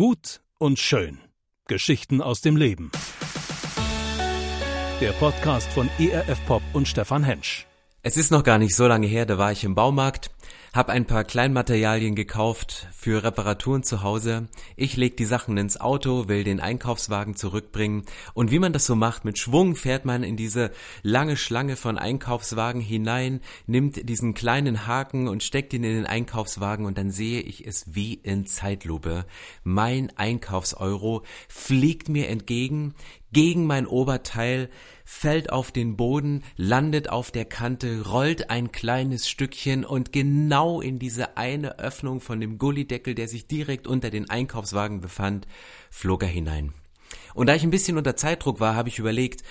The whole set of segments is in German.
Gut und schön. Geschichten aus dem Leben. Der Podcast von ERF Pop und Stefan Hensch. Es ist noch gar nicht so lange her, da war ich im Baumarkt hab ein paar Kleinmaterialien gekauft für Reparaturen zu Hause. Ich leg die Sachen ins Auto, will den Einkaufswagen zurückbringen und wie man das so macht, mit Schwung fährt man in diese lange Schlange von Einkaufswagen hinein, nimmt diesen kleinen Haken und steckt ihn in den Einkaufswagen und dann sehe ich es wie in Zeitlupe. Mein Einkaufseuro fliegt mir entgegen, gegen mein Oberteil, fällt auf den Boden, landet auf der Kante, rollt ein kleines Stückchen und genau in diese eine Öffnung von dem Gullideckel, der sich direkt unter den Einkaufswagen befand, flog er hinein. Und da ich ein bisschen unter Zeitdruck war, habe ich überlegt,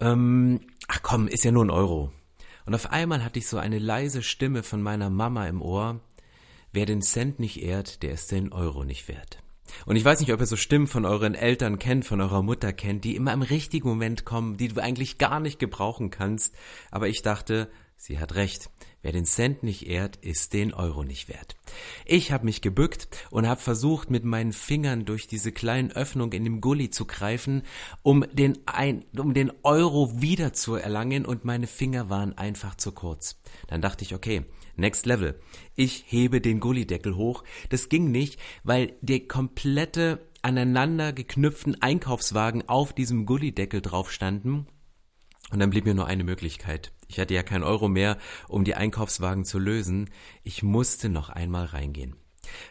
ähm, ach komm, ist ja nur ein Euro. Und auf einmal hatte ich so eine leise Stimme von meiner Mama im Ohr, wer den Cent nicht ehrt, der ist den Euro nicht wert. Und ich weiß nicht, ob ihr so Stimmen von euren Eltern kennt, von eurer Mutter kennt, die immer im richtigen Moment kommen, die du eigentlich gar nicht gebrauchen kannst. Aber ich dachte, sie hat recht. Wer den Cent nicht ehrt, ist den Euro nicht wert. Ich habe mich gebückt und habe versucht, mit meinen Fingern durch diese kleinen Öffnung in dem Gully zu greifen, um den, ein, um den Euro wieder zu erlangen und meine Finger waren einfach zu kurz. Dann dachte ich, okay, Next Level. Ich hebe den Gullideckel hoch. Das ging nicht, weil der komplette aneinander geknüpften Einkaufswagen auf diesem Gullideckel drauf standen. Und dann blieb mir nur eine Möglichkeit. Ich hatte ja kein Euro mehr, um die Einkaufswagen zu lösen. Ich musste noch einmal reingehen.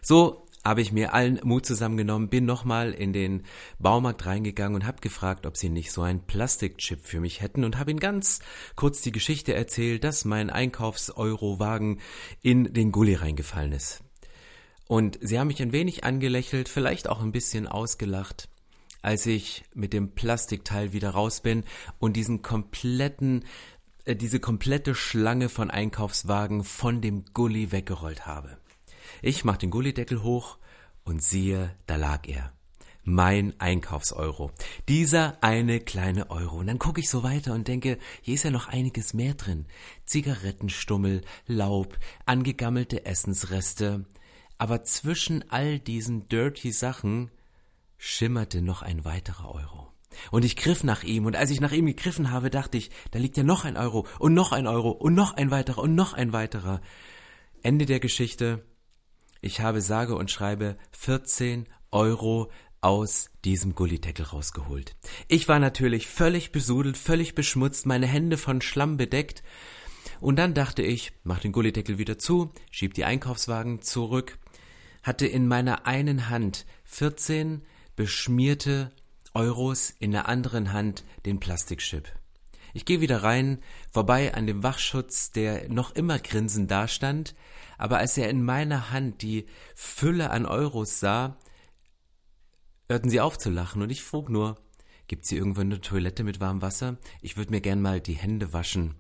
So habe ich mir allen Mut zusammengenommen, bin nochmal in den Baumarkt reingegangen und habe gefragt, ob sie nicht so einen Plastikchip für mich hätten und habe ihnen ganz kurz die Geschichte erzählt, dass mein Einkaufs-Eurowagen in den Gully reingefallen ist. Und sie haben mich ein wenig angelächelt, vielleicht auch ein bisschen ausgelacht, als ich mit dem Plastikteil wieder raus bin und diesen kompletten äh, diese komplette Schlange von Einkaufswagen von dem Gully weggerollt habe. Ich mach den Gullideckel hoch und siehe, da lag er. Mein Einkaufseuro. Dieser eine kleine Euro. Und dann gucke ich so weiter und denke, hier ist ja noch einiges mehr drin. Zigarettenstummel, Laub, angegammelte Essensreste. Aber zwischen all diesen dirty Sachen schimmerte noch ein weiterer Euro. Und ich griff nach ihm, und als ich nach ihm gegriffen habe, dachte ich, da liegt ja noch ein Euro und noch ein Euro und noch ein weiterer und noch ein weiterer. Ende der Geschichte, ich habe sage und schreibe 14 Euro aus diesem Gullideckel rausgeholt. Ich war natürlich völlig besudelt, völlig beschmutzt, meine Hände von Schlamm bedeckt. Und dann dachte ich, mach den Gullideckel wieder zu, schieb die Einkaufswagen zurück, hatte in meiner einen Hand 14 beschmierte Euros, in der anderen Hand den Plastikchip. Ich gehe wieder rein, vorbei an dem Wachschutz, der noch immer grinsend dastand, aber als er in meiner Hand die Fülle an Euros sah, hörten sie auf zu lachen und ich frug nur, gibt's hier irgendwo eine Toilette mit warmem Wasser? Ich würde mir gern mal die Hände waschen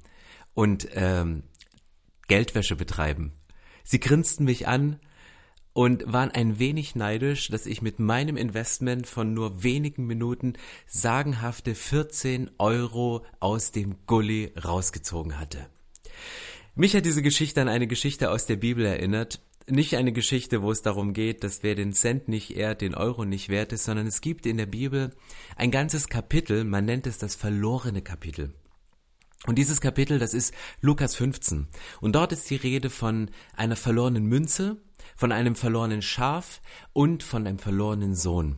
und ähm, Geldwäsche betreiben. Sie grinsten mich an und waren ein wenig neidisch, dass ich mit meinem Investment von nur wenigen Minuten sagenhafte 14 Euro aus dem Gully rausgezogen hatte. Mich hat diese Geschichte an eine Geschichte aus der Bibel erinnert. Nicht eine Geschichte, wo es darum geht, dass wer den Cent nicht ehrt, den Euro nicht wert ist, sondern es gibt in der Bibel ein ganzes Kapitel, man nennt es das verlorene Kapitel. Und dieses Kapitel, das ist Lukas 15. Und dort ist die Rede von einer verlorenen Münze, von einem verlorenen Schaf und von einem verlorenen Sohn.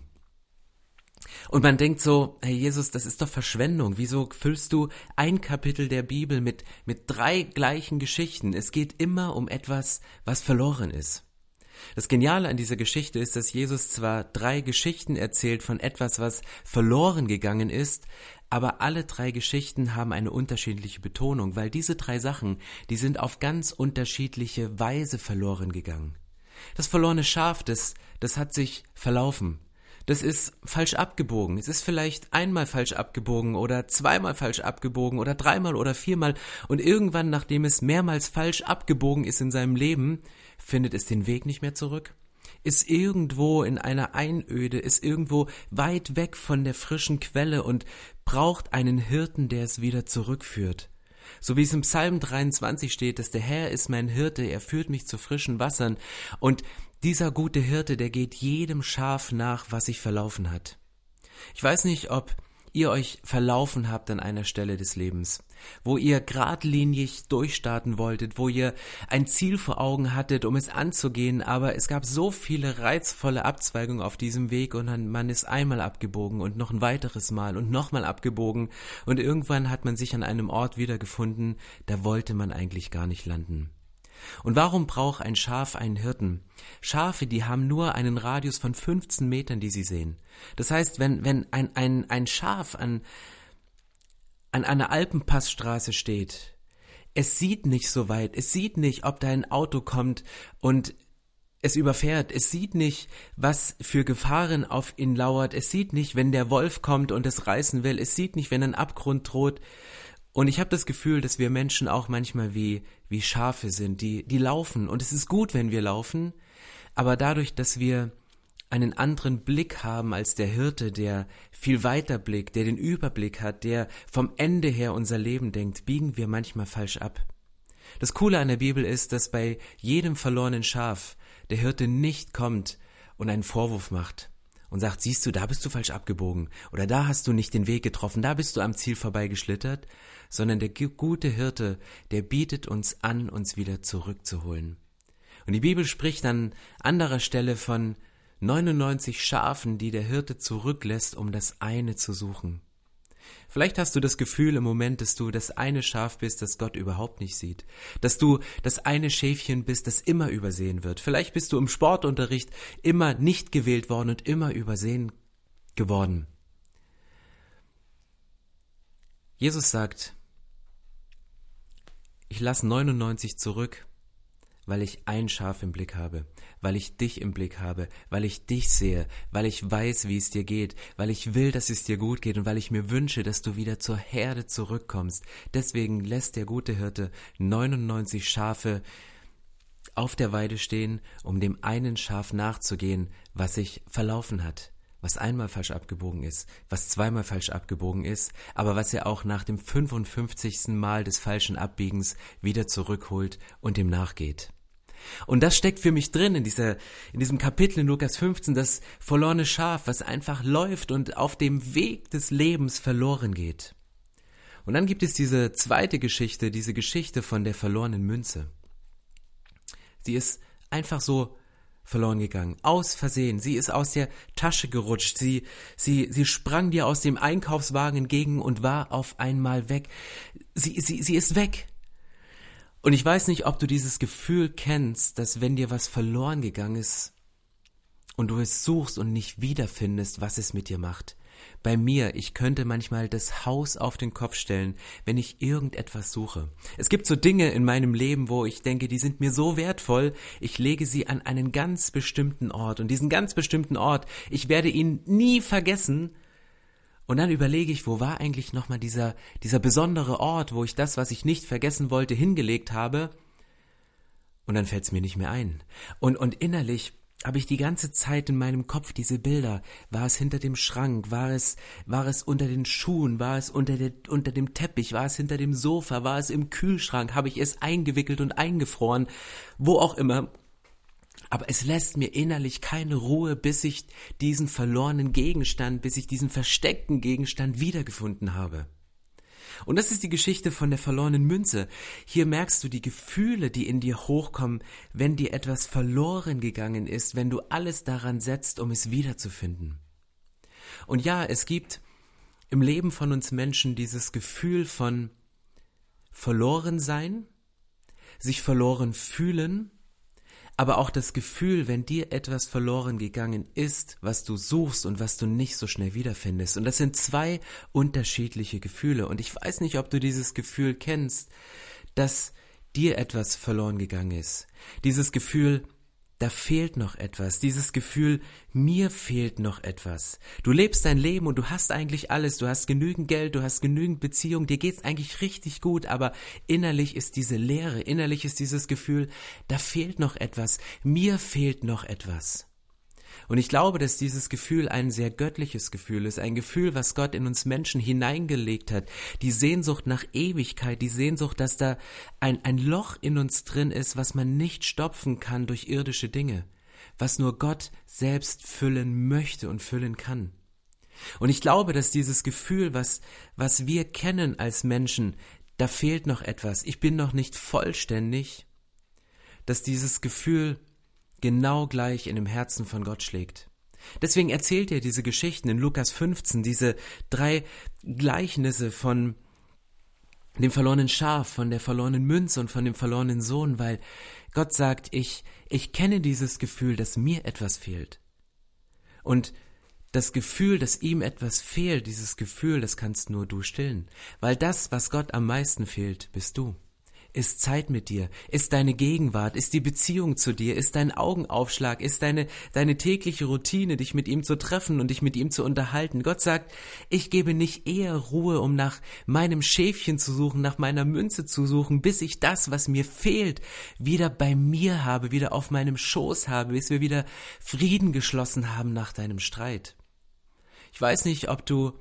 Und man denkt so, Herr Jesus, das ist doch Verschwendung. Wieso füllst du ein Kapitel der Bibel mit, mit drei gleichen Geschichten? Es geht immer um etwas, was verloren ist. Das Geniale an dieser Geschichte ist, dass Jesus zwar drei Geschichten erzählt von etwas, was verloren gegangen ist, aber alle drei Geschichten haben eine unterschiedliche Betonung, weil diese drei Sachen, die sind auf ganz unterschiedliche Weise verloren gegangen. Das verlorene Schaf, das, das hat sich verlaufen das ist falsch abgebogen. Es ist vielleicht einmal falsch abgebogen oder zweimal falsch abgebogen oder dreimal oder viermal und irgendwann, nachdem es mehrmals falsch abgebogen ist in seinem Leben, findet es den Weg nicht mehr zurück ist irgendwo in einer Einöde, ist irgendwo weit weg von der frischen Quelle und braucht einen Hirten, der es wieder zurückführt. So wie es im Psalm 23 steht, dass der Herr ist mein Hirte, er führt mich zu frischen Wassern. Und Dieser gute Hirte, der geht jedem Schaf nach, was sich verlaufen hat. Ich weiß nicht, ob ihr euch verlaufen habt an einer Stelle des Lebens, wo ihr geradlinig durchstarten wolltet, wo ihr ein Ziel vor Augen hattet, um es anzugehen, aber es gab so viele reizvolle Abzweigungen auf diesem Weg und man ist einmal abgebogen und noch ein weiteres Mal und nochmal abgebogen und irgendwann hat man sich an einem Ort wiedergefunden, da wollte man eigentlich gar nicht landen. Und warum braucht ein Schaf einen Hirten? Schafe, die haben nur einen Radius von 15 Metern, die sie sehen. Das heißt, wenn, wenn ein, ein, ein Schaf an, an einer Alpenpassstraße steht, es sieht nicht so weit, es sieht nicht, ob da ein Auto kommt und es überfährt, es sieht nicht, was für Gefahren auf ihn lauert, es sieht nicht, wenn der Wolf kommt und es reißen will, es sieht nicht, wenn ein Abgrund droht, und ich habe das Gefühl, dass wir Menschen auch manchmal wie, wie Schafe sind, die, die laufen. Und es ist gut, wenn wir laufen, aber dadurch, dass wir einen anderen Blick haben als der Hirte, der viel weiter blickt, der den Überblick hat, der vom Ende her unser Leben denkt, biegen wir manchmal falsch ab. Das Coole an der Bibel ist, dass bei jedem verlorenen Schaf der Hirte nicht kommt und einen Vorwurf macht und sagt, siehst du, da bist du falsch abgebogen oder da hast du nicht den Weg getroffen, da bist du am Ziel vorbeigeschlittert, sondern der gute Hirte, der bietet uns an, uns wieder zurückzuholen. Und die Bibel spricht an anderer Stelle von 99 Schafen, die der Hirte zurücklässt, um das eine zu suchen. Vielleicht hast du das Gefühl im Moment, dass du das eine Schaf bist, das Gott überhaupt nicht sieht. Dass du das eine Schäfchen bist, das immer übersehen wird. Vielleicht bist du im Sportunterricht immer nicht gewählt worden und immer übersehen geworden. Jesus sagt, ich lasse 99 zurück, weil ich ein Schaf im Blick habe, weil ich dich im Blick habe, weil ich dich sehe, weil ich weiß, wie es dir geht, weil ich will, dass es dir gut geht und weil ich mir wünsche, dass du wieder zur Herde zurückkommst. Deswegen lässt der gute Hirte 99 Schafe auf der Weide stehen, um dem einen Schaf nachzugehen, was sich verlaufen hat was einmal falsch abgebogen ist, was zweimal falsch abgebogen ist, aber was er auch nach dem 55. Mal des falschen Abbiegens wieder zurückholt und ihm nachgeht. Und das steckt für mich drin in dieser, in diesem Kapitel in Lukas 15, das verlorene Schaf, was einfach läuft und auf dem Weg des Lebens verloren geht. Und dann gibt es diese zweite Geschichte, diese Geschichte von der verlorenen Münze. Sie ist einfach so verloren gegangen. Aus Versehen. Sie ist aus der Tasche gerutscht. Sie, sie, sie sprang dir aus dem Einkaufswagen entgegen und war auf einmal weg. Sie, sie, sie ist weg. Und ich weiß nicht, ob du dieses Gefühl kennst, dass wenn dir was verloren gegangen ist und du es suchst und nicht wiederfindest, was es mit dir macht. Bei mir, ich könnte manchmal das Haus auf den Kopf stellen, wenn ich irgendetwas suche. Es gibt so Dinge in meinem Leben, wo ich denke, die sind mir so wertvoll, ich lege sie an einen ganz bestimmten Ort. Und diesen ganz bestimmten Ort, ich werde ihn nie vergessen. Und dann überlege ich, wo war eigentlich nochmal dieser, dieser besondere Ort, wo ich das, was ich nicht vergessen wollte, hingelegt habe. Und dann fällt es mir nicht mehr ein. Und, und innerlich habe ich die ganze Zeit in meinem Kopf diese Bilder. War es hinter dem Schrank? War es, war es unter den Schuhen? War es unter, der, unter dem Teppich? War es hinter dem Sofa? War es im Kühlschrank? Habe ich es eingewickelt und eingefroren? Wo auch immer. Aber es lässt mir innerlich keine Ruhe, bis ich diesen verlorenen Gegenstand, bis ich diesen versteckten Gegenstand wiedergefunden habe. Und das ist die Geschichte von der verlorenen Münze. Hier merkst du die Gefühle, die in dir hochkommen, wenn dir etwas verloren gegangen ist, wenn du alles daran setzt, um es wiederzufinden. Und ja, es gibt im Leben von uns Menschen dieses Gefühl von verloren sein, sich verloren fühlen aber auch das Gefühl, wenn dir etwas verloren gegangen ist, was du suchst und was du nicht so schnell wiederfindest. Und das sind zwei unterschiedliche Gefühle. Und ich weiß nicht, ob du dieses Gefühl kennst, dass dir etwas verloren gegangen ist. Dieses Gefühl, da fehlt noch etwas, dieses Gefühl, mir fehlt noch etwas. Du lebst dein Leben und du hast eigentlich alles, du hast genügend Geld, du hast genügend Beziehung, dir geht's eigentlich richtig gut, aber innerlich ist diese Leere, innerlich ist dieses Gefühl, da fehlt noch etwas, mir fehlt noch etwas. Und ich glaube, dass dieses Gefühl ein sehr göttliches Gefühl ist, ein Gefühl, was Gott in uns Menschen hineingelegt hat. Die Sehnsucht nach Ewigkeit, die Sehnsucht, dass da ein, ein Loch in uns drin ist, was man nicht stopfen kann durch irdische Dinge. was nur Gott selbst füllen möchte und füllen kann. Und ich glaube, dass dieses Gefühl, was, was wir kennen als Menschen, da fehlt noch etwas, ich bin noch nicht vollständig, dass dieses Gefühl genau gleich in dem Herzen von Gott schlägt. Deswegen erzählt er diese Geschichten in Lukas 15, diese drei Gleichnisse von dem verlorenen Schaf, von der verlorenen Münze und von dem verlorenen Sohn, weil Gott sagt, ich, ich kenne dieses Gefühl, dass mir etwas fehlt. Und das Gefühl, dass ihm etwas fehlt, dieses Gefühl, das kannst nur du stillen. Weil das, was Gott am meisten fehlt, bist du ist Zeit mit dir, ist deine Gegenwart, ist die Beziehung zu dir, ist dein Augenaufschlag, ist deine, deine tägliche Routine, dich mit ihm zu treffen und dich mit ihm zu unterhalten. Gott sagt, ich gebe nicht eher Ruhe, um nach meinem Schäfchen zu suchen, nach meiner Münze zu suchen, bis ich das, was mir fehlt, wieder bei mir habe, wieder auf meinem Schoß habe, bis wir wieder Frieden geschlossen haben nach deinem Streit. Ich weiß nicht, ob du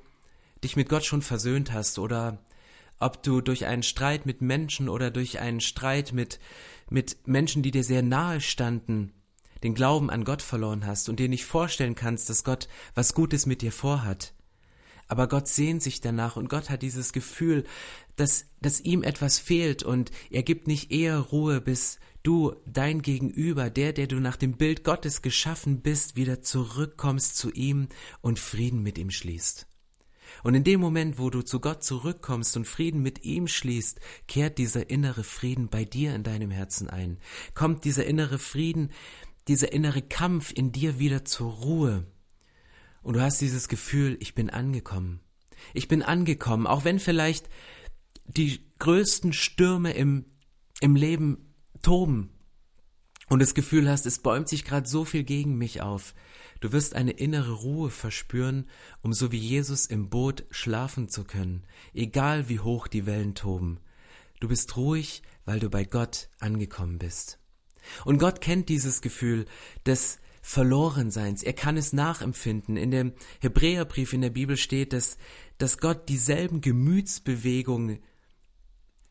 dich mit Gott schon versöhnt hast oder ob du durch einen Streit mit Menschen oder durch einen Streit mit, mit Menschen, die dir sehr nahe standen, den Glauben an Gott verloren hast und dir nicht vorstellen kannst, dass Gott was Gutes mit dir vorhat. Aber Gott sehnt sich danach und Gott hat dieses Gefühl, dass, dass ihm etwas fehlt und er gibt nicht eher Ruhe, bis du, dein Gegenüber, der, der du nach dem Bild Gottes geschaffen bist, wieder zurückkommst zu ihm und Frieden mit ihm schließt. Und in dem Moment, wo du zu Gott zurückkommst und Frieden mit ihm schließt, kehrt dieser innere Frieden bei dir in deinem Herzen ein. Kommt dieser innere Frieden, dieser innere Kampf in dir wieder zur Ruhe. Und du hast dieses Gefühl, ich bin angekommen. Ich bin angekommen, auch wenn vielleicht die größten Stürme im, im Leben toben und das Gefühl hast, es bäumt sich gerade so viel gegen mich auf. Du wirst eine innere Ruhe verspüren, um so wie Jesus im Boot schlafen zu können, egal wie hoch die Wellen toben. Du bist ruhig, weil du bei Gott angekommen bist. Und Gott kennt dieses Gefühl des Verlorenseins. Er kann es nachempfinden. In dem Hebräerbrief in der Bibel steht, dass, dass Gott dieselben Gemütsbewegungen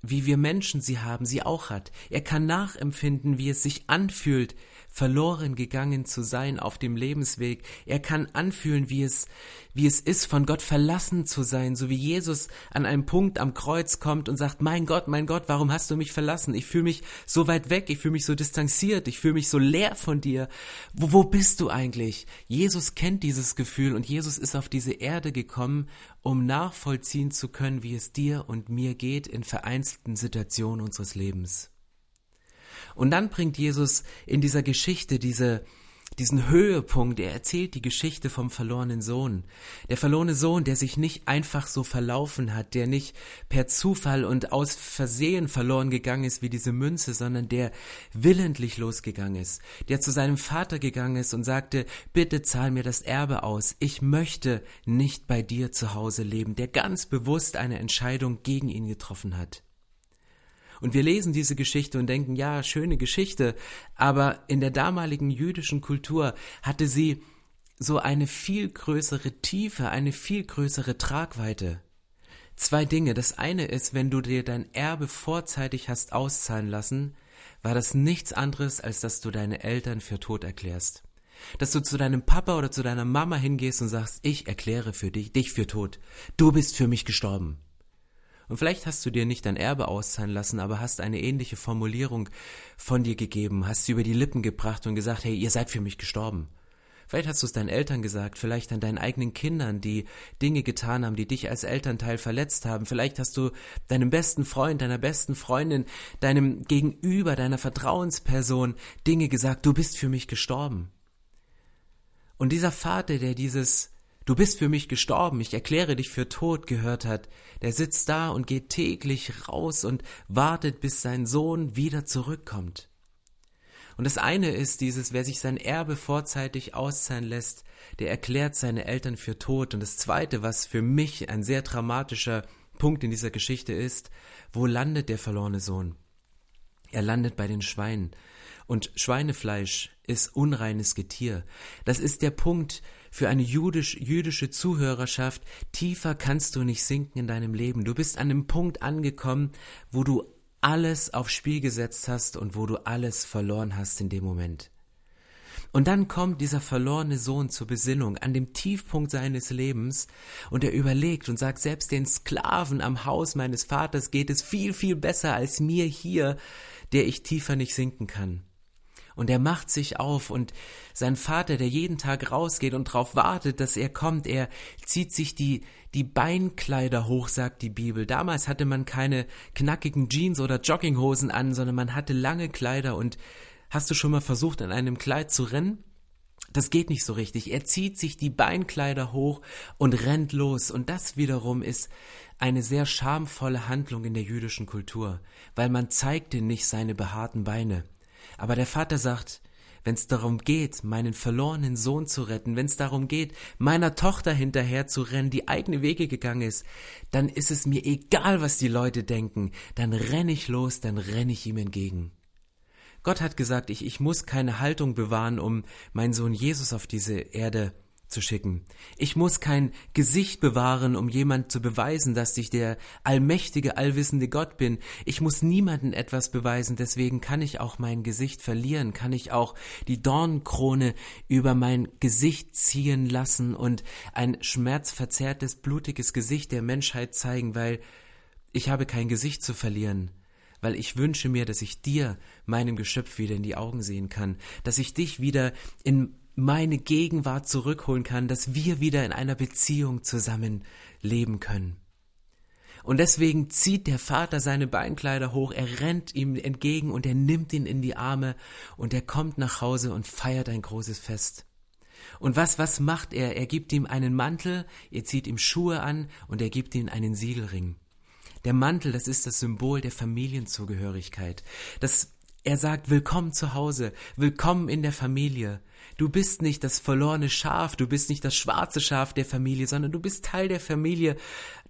wie wir Menschen sie haben, sie auch hat. Er kann nachempfinden, wie es sich anfühlt, verloren gegangen zu sein auf dem Lebensweg. Er kann anfühlen, wie es, wie es ist, von Gott verlassen zu sein, so wie Jesus an einem Punkt am Kreuz kommt und sagt, mein Gott, mein Gott, warum hast du mich verlassen? Ich fühle mich so weit weg, ich fühle mich so distanziert, ich fühle mich so leer von dir. Wo, wo bist du eigentlich? Jesus kennt dieses Gefühl und Jesus ist auf diese Erde gekommen, um nachvollziehen zu können, wie es dir und mir geht in vereinzelten Situationen unseres Lebens. Und dann bringt Jesus in dieser Geschichte diese, diesen Höhepunkt, er erzählt die Geschichte vom verlorenen Sohn. Der verlorene Sohn, der sich nicht einfach so verlaufen hat, der nicht per Zufall und aus Versehen verloren gegangen ist wie diese Münze, sondern der willentlich losgegangen ist, der zu seinem Vater gegangen ist und sagte, bitte zahl mir das Erbe aus, ich möchte nicht bei dir zu Hause leben, der ganz bewusst eine Entscheidung gegen ihn getroffen hat. Und wir lesen diese Geschichte und denken, ja, schöne Geschichte, aber in der damaligen jüdischen Kultur hatte sie so eine viel größere Tiefe, eine viel größere Tragweite. Zwei Dinge. Das eine ist, wenn du dir dein Erbe vorzeitig hast auszahlen lassen, war das nichts anderes, als dass du deine Eltern für tot erklärst. Dass du zu deinem Papa oder zu deiner Mama hingehst und sagst, ich erkläre für dich, dich für tot. Du bist für mich gestorben. Und vielleicht hast du dir nicht dein Erbe auszahlen lassen, aber hast eine ähnliche Formulierung von dir gegeben, hast sie über die Lippen gebracht und gesagt, hey, ihr seid für mich gestorben. Vielleicht hast du es deinen Eltern gesagt, vielleicht an deinen eigenen Kindern, die Dinge getan haben, die dich als Elternteil verletzt haben. Vielleicht hast du deinem besten Freund, deiner besten Freundin, deinem Gegenüber, deiner Vertrauensperson Dinge gesagt, du bist für mich gestorben. Und dieser Vater, der dieses Du bist für mich gestorben, ich erkläre dich für tot gehört hat, der sitzt da und geht täglich raus und wartet, bis sein Sohn wieder zurückkommt. Und das eine ist dieses, wer sich sein Erbe vorzeitig auszahlen lässt, der erklärt seine Eltern für tot. Und das zweite, was für mich ein sehr dramatischer Punkt in dieser Geschichte ist, wo landet der verlorene Sohn? Er landet bei den Schweinen. Und Schweinefleisch ist unreines Getier. Das ist der Punkt, für eine jüdisch, jüdische Zuhörerschaft, tiefer kannst du nicht sinken in deinem Leben. Du bist an einem Punkt angekommen, wo du alles aufs Spiel gesetzt hast und wo du alles verloren hast in dem Moment. Und dann kommt dieser verlorene Sohn zur Besinnung an dem Tiefpunkt seines Lebens und er überlegt und sagt, selbst den Sklaven am Haus meines Vaters geht es viel, viel besser als mir hier, der ich tiefer nicht sinken kann. Und er macht sich auf und sein Vater, der jeden Tag rausgeht und darauf wartet, dass er kommt, er zieht sich die, die Beinkleider hoch, sagt die Bibel. Damals hatte man keine knackigen Jeans oder Jogginghosen an, sondern man hatte lange Kleider und Hast du schon mal versucht, in einem Kleid zu rennen? Das geht nicht so richtig. Er zieht sich die Beinkleider hoch und rennt los. Und das wiederum ist eine sehr schamvolle Handlung in der jüdischen Kultur, weil man zeigte nicht seine behaarten Beine. Aber der Vater sagt, wenn es darum geht, meinen verlorenen Sohn zu retten, wenn es darum geht, meiner Tochter hinterher zu rennen, die eigene Wege gegangen ist, dann ist es mir egal, was die Leute denken, dann renn ich los, dann renn ich ihm entgegen. Gott hat gesagt, ich, ich muss keine Haltung bewahren, um meinen Sohn Jesus auf diese Erde zu schicken. Ich muss kein Gesicht bewahren, um jemand zu beweisen, dass ich der allmächtige, allwissende Gott bin. Ich muss niemanden etwas beweisen, deswegen kann ich auch mein Gesicht verlieren, kann ich auch die Dornkrone über mein Gesicht ziehen lassen und ein schmerzverzerrtes, blutiges Gesicht der Menschheit zeigen, weil ich habe kein Gesicht zu verlieren weil ich wünsche mir, dass ich dir, meinem Geschöpf, wieder in die Augen sehen kann, dass ich dich wieder in meine Gegenwart zurückholen kann, dass wir wieder in einer Beziehung zusammen leben können. Und deswegen zieht der Vater seine Beinkleider hoch, er rennt ihm entgegen und er nimmt ihn in die Arme und er kommt nach Hause und feiert ein großes Fest. Und was, was macht er? Er gibt ihm einen Mantel, er zieht ihm Schuhe an und er gibt ihm einen Siegelring. Der Mantel, das ist das Symbol der Familienzugehörigkeit. Das, er sagt, willkommen zu Hause, willkommen in der Familie. Du bist nicht das verlorene Schaf, du bist nicht das schwarze Schaf der Familie, sondern du bist Teil der Familie.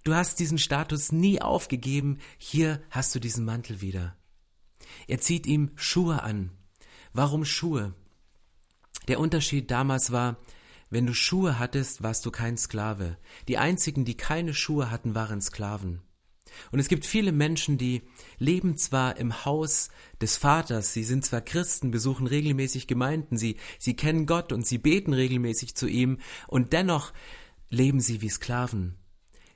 Du hast diesen Status nie aufgegeben. Hier hast du diesen Mantel wieder. Er zieht ihm Schuhe an. Warum Schuhe? Der Unterschied damals war, wenn du Schuhe hattest, warst du kein Sklave. Die einzigen, die keine Schuhe hatten, waren Sklaven. Und es gibt viele Menschen, die leben zwar im Haus des Vaters, sie sind zwar Christen, besuchen regelmäßig Gemeinden, sie, sie kennen Gott und sie beten regelmäßig zu ihm, und dennoch leben sie wie Sklaven.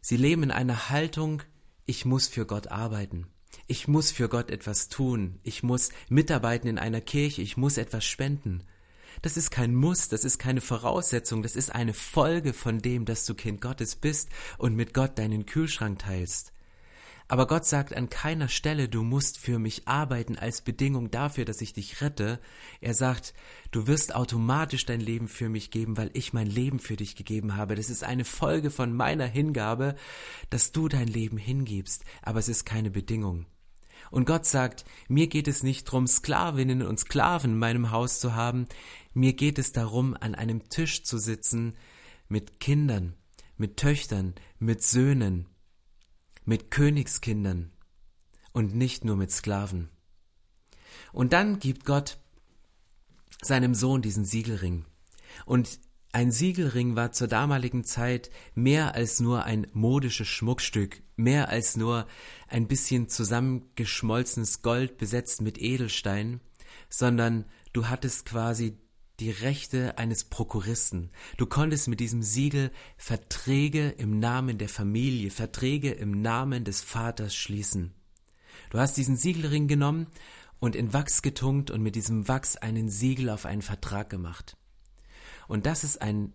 Sie leben in einer Haltung, ich muss für Gott arbeiten. Ich muss für Gott etwas tun. Ich muss mitarbeiten in einer Kirche. Ich muss etwas spenden. Das ist kein Muss, das ist keine Voraussetzung, das ist eine Folge von dem, dass du Kind Gottes bist und mit Gott deinen Kühlschrank teilst. Aber Gott sagt an keiner Stelle, du musst für mich arbeiten als Bedingung dafür, dass ich dich rette. Er sagt, du wirst automatisch dein Leben für mich geben, weil ich mein Leben für dich gegeben habe. Das ist eine Folge von meiner Hingabe, dass du dein Leben hingibst, aber es ist keine Bedingung. Und Gott sagt, mir geht es nicht darum, Sklavinnen und Sklaven in meinem Haus zu haben, mir geht es darum, an einem Tisch zu sitzen mit Kindern, mit Töchtern, mit Söhnen, mit Königskindern und nicht nur mit Sklaven. Und dann gibt Gott seinem Sohn diesen Siegelring. Und ein Siegelring war zur damaligen Zeit mehr als nur ein modisches Schmuckstück, mehr als nur ein bisschen zusammengeschmolzenes Gold besetzt mit Edelstein, sondern du hattest quasi die Rechte eines Prokuristen. Du konntest mit diesem Siegel Verträge im Namen der Familie, Verträge im Namen des Vaters schließen. Du hast diesen Siegelring genommen und in Wachs getunkt und mit diesem Wachs einen Siegel auf einen Vertrag gemacht. Und das ist ein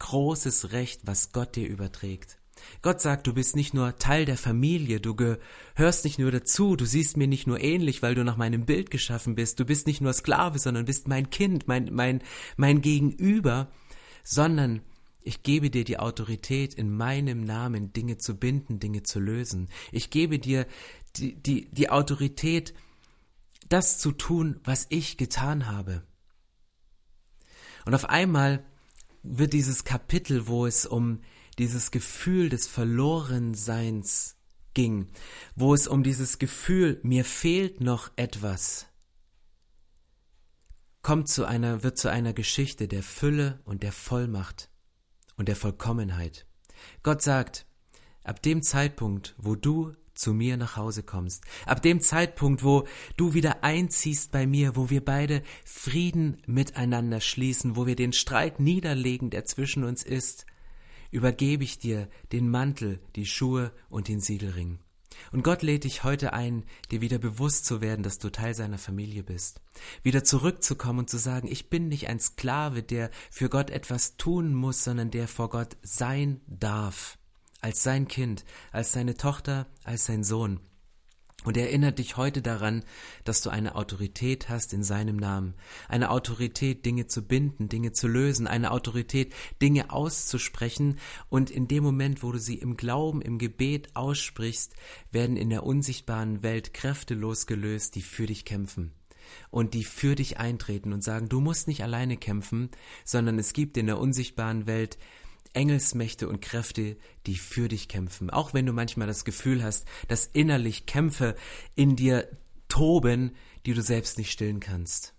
großes Recht, was Gott dir überträgt. Gott sagt, du bist nicht nur Teil der Familie, du gehörst nicht nur dazu, du siehst mir nicht nur ähnlich, weil du nach meinem Bild geschaffen bist, du bist nicht nur Sklave, sondern bist mein Kind, mein, mein, mein Gegenüber, sondern ich gebe dir die Autorität, in meinem Namen Dinge zu binden, Dinge zu lösen. Ich gebe dir die, die, die Autorität, das zu tun, was ich getan habe. Und auf einmal wird dieses Kapitel, wo es um dieses Gefühl des Verlorenseins ging, wo es um dieses Gefühl, mir fehlt noch etwas, kommt zu einer, wird zu einer Geschichte der Fülle und der Vollmacht und der Vollkommenheit. Gott sagt, ab dem Zeitpunkt, wo du zu mir nach Hause kommst. Ab dem Zeitpunkt, wo du wieder einziehst bei mir, wo wir beide Frieden miteinander schließen, wo wir den Streit niederlegen, der zwischen uns ist, übergebe ich dir den Mantel, die Schuhe und den Siegelring. Und Gott lädt dich heute ein, dir wieder bewusst zu werden, dass du Teil seiner Familie bist. Wieder zurückzukommen und zu sagen, ich bin nicht ein Sklave, der für Gott etwas tun muss, sondern der vor Gott sein darf. Als sein Kind, als seine Tochter, als sein Sohn. Und er erinnert dich heute daran, dass du eine Autorität hast in seinem Namen. Eine Autorität, Dinge zu binden, Dinge zu lösen, eine Autorität, Dinge auszusprechen. Und in dem Moment, wo du sie im Glauben, im Gebet aussprichst, werden in der unsichtbaren Welt Kräfte losgelöst, die für dich kämpfen. Und die für dich eintreten und sagen, du musst nicht alleine kämpfen, sondern es gibt in der unsichtbaren Welt Engelsmächte und Kräfte, die für dich kämpfen. Auch wenn du manchmal das Gefühl hast, dass innerlich Kämpfe in dir toben, die du selbst nicht stillen kannst.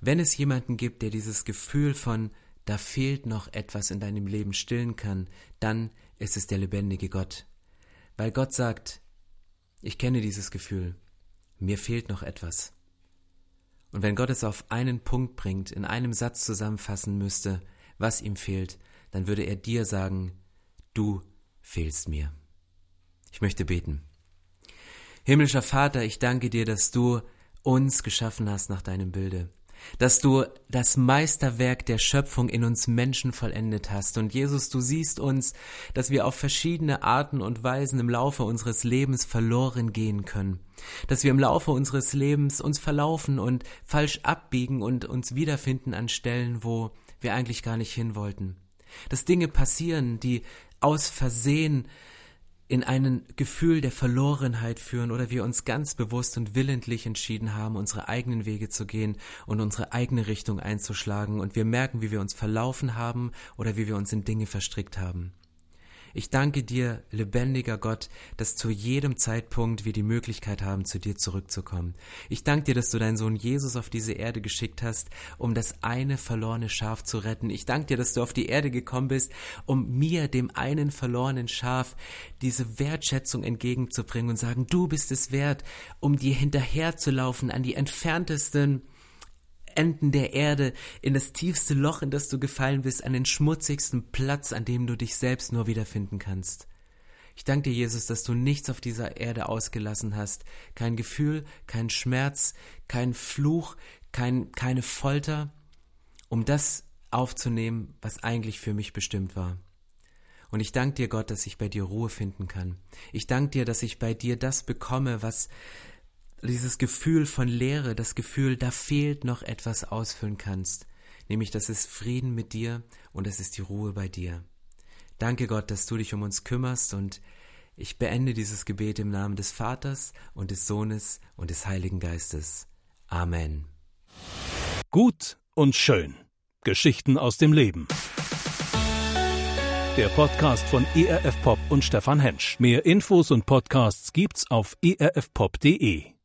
Wenn es jemanden gibt, der dieses Gefühl von da fehlt noch etwas in deinem Leben stillen kann, dann ist es der lebendige Gott. Weil Gott sagt, ich kenne dieses Gefühl, mir fehlt noch etwas. Und wenn Gott es auf einen Punkt bringt, in einem Satz zusammenfassen müsste, was ihm fehlt, dann würde er dir sagen, du fehlst mir. Ich möchte beten. Himmlischer Vater, ich danke dir, dass du uns geschaffen hast nach deinem Bilde, dass du das Meisterwerk der Schöpfung in uns Menschen vollendet hast. Und Jesus, du siehst uns, dass wir auf verschiedene Arten und Weisen im Laufe unseres Lebens verloren gehen können, dass wir im Laufe unseres Lebens uns verlaufen und falsch abbiegen und uns wiederfinden an Stellen, wo wir eigentlich gar nicht hin wollten dass Dinge passieren, die aus Versehen in ein Gefühl der Verlorenheit führen oder wir uns ganz bewusst und willentlich entschieden haben, unsere eigenen Wege zu gehen und unsere eigene Richtung einzuschlagen und wir merken, wie wir uns verlaufen haben oder wie wir uns in Dinge verstrickt haben. Ich danke dir, lebendiger Gott, dass zu jedem Zeitpunkt wir die Möglichkeit haben, zu dir zurückzukommen. Ich danke dir, dass du deinen Sohn Jesus auf diese Erde geschickt hast, um das eine verlorene Schaf zu retten. Ich danke dir, dass du auf die Erde gekommen bist, um mir, dem einen verlorenen Schaf, diese Wertschätzung entgegenzubringen und sagen, du bist es wert, um dir hinterherzulaufen an die entferntesten Enden der Erde, in das tiefste Loch, in das du gefallen bist, an den schmutzigsten Platz, an dem du dich selbst nur wiederfinden kannst. Ich danke dir, Jesus, dass du nichts auf dieser Erde ausgelassen hast. Kein Gefühl, kein Schmerz, kein Fluch, kein, keine Folter, um das aufzunehmen, was eigentlich für mich bestimmt war. Und ich danke dir, Gott, dass ich bei dir Ruhe finden kann. Ich danke dir, dass ich bei dir das bekomme, was, dieses Gefühl von Leere, das Gefühl, da fehlt noch etwas ausfüllen kannst, nämlich das ist Frieden mit dir und es ist die Ruhe bei dir. Danke Gott, dass du dich um uns kümmerst und ich beende dieses Gebet im Namen des Vaters und des Sohnes und des Heiligen Geistes. Amen. Gut und schön. Geschichten aus dem Leben. Der Podcast von ERF Pop und Stefan Hensch. Mehr Infos und Podcasts gibt's auf erfpop.de.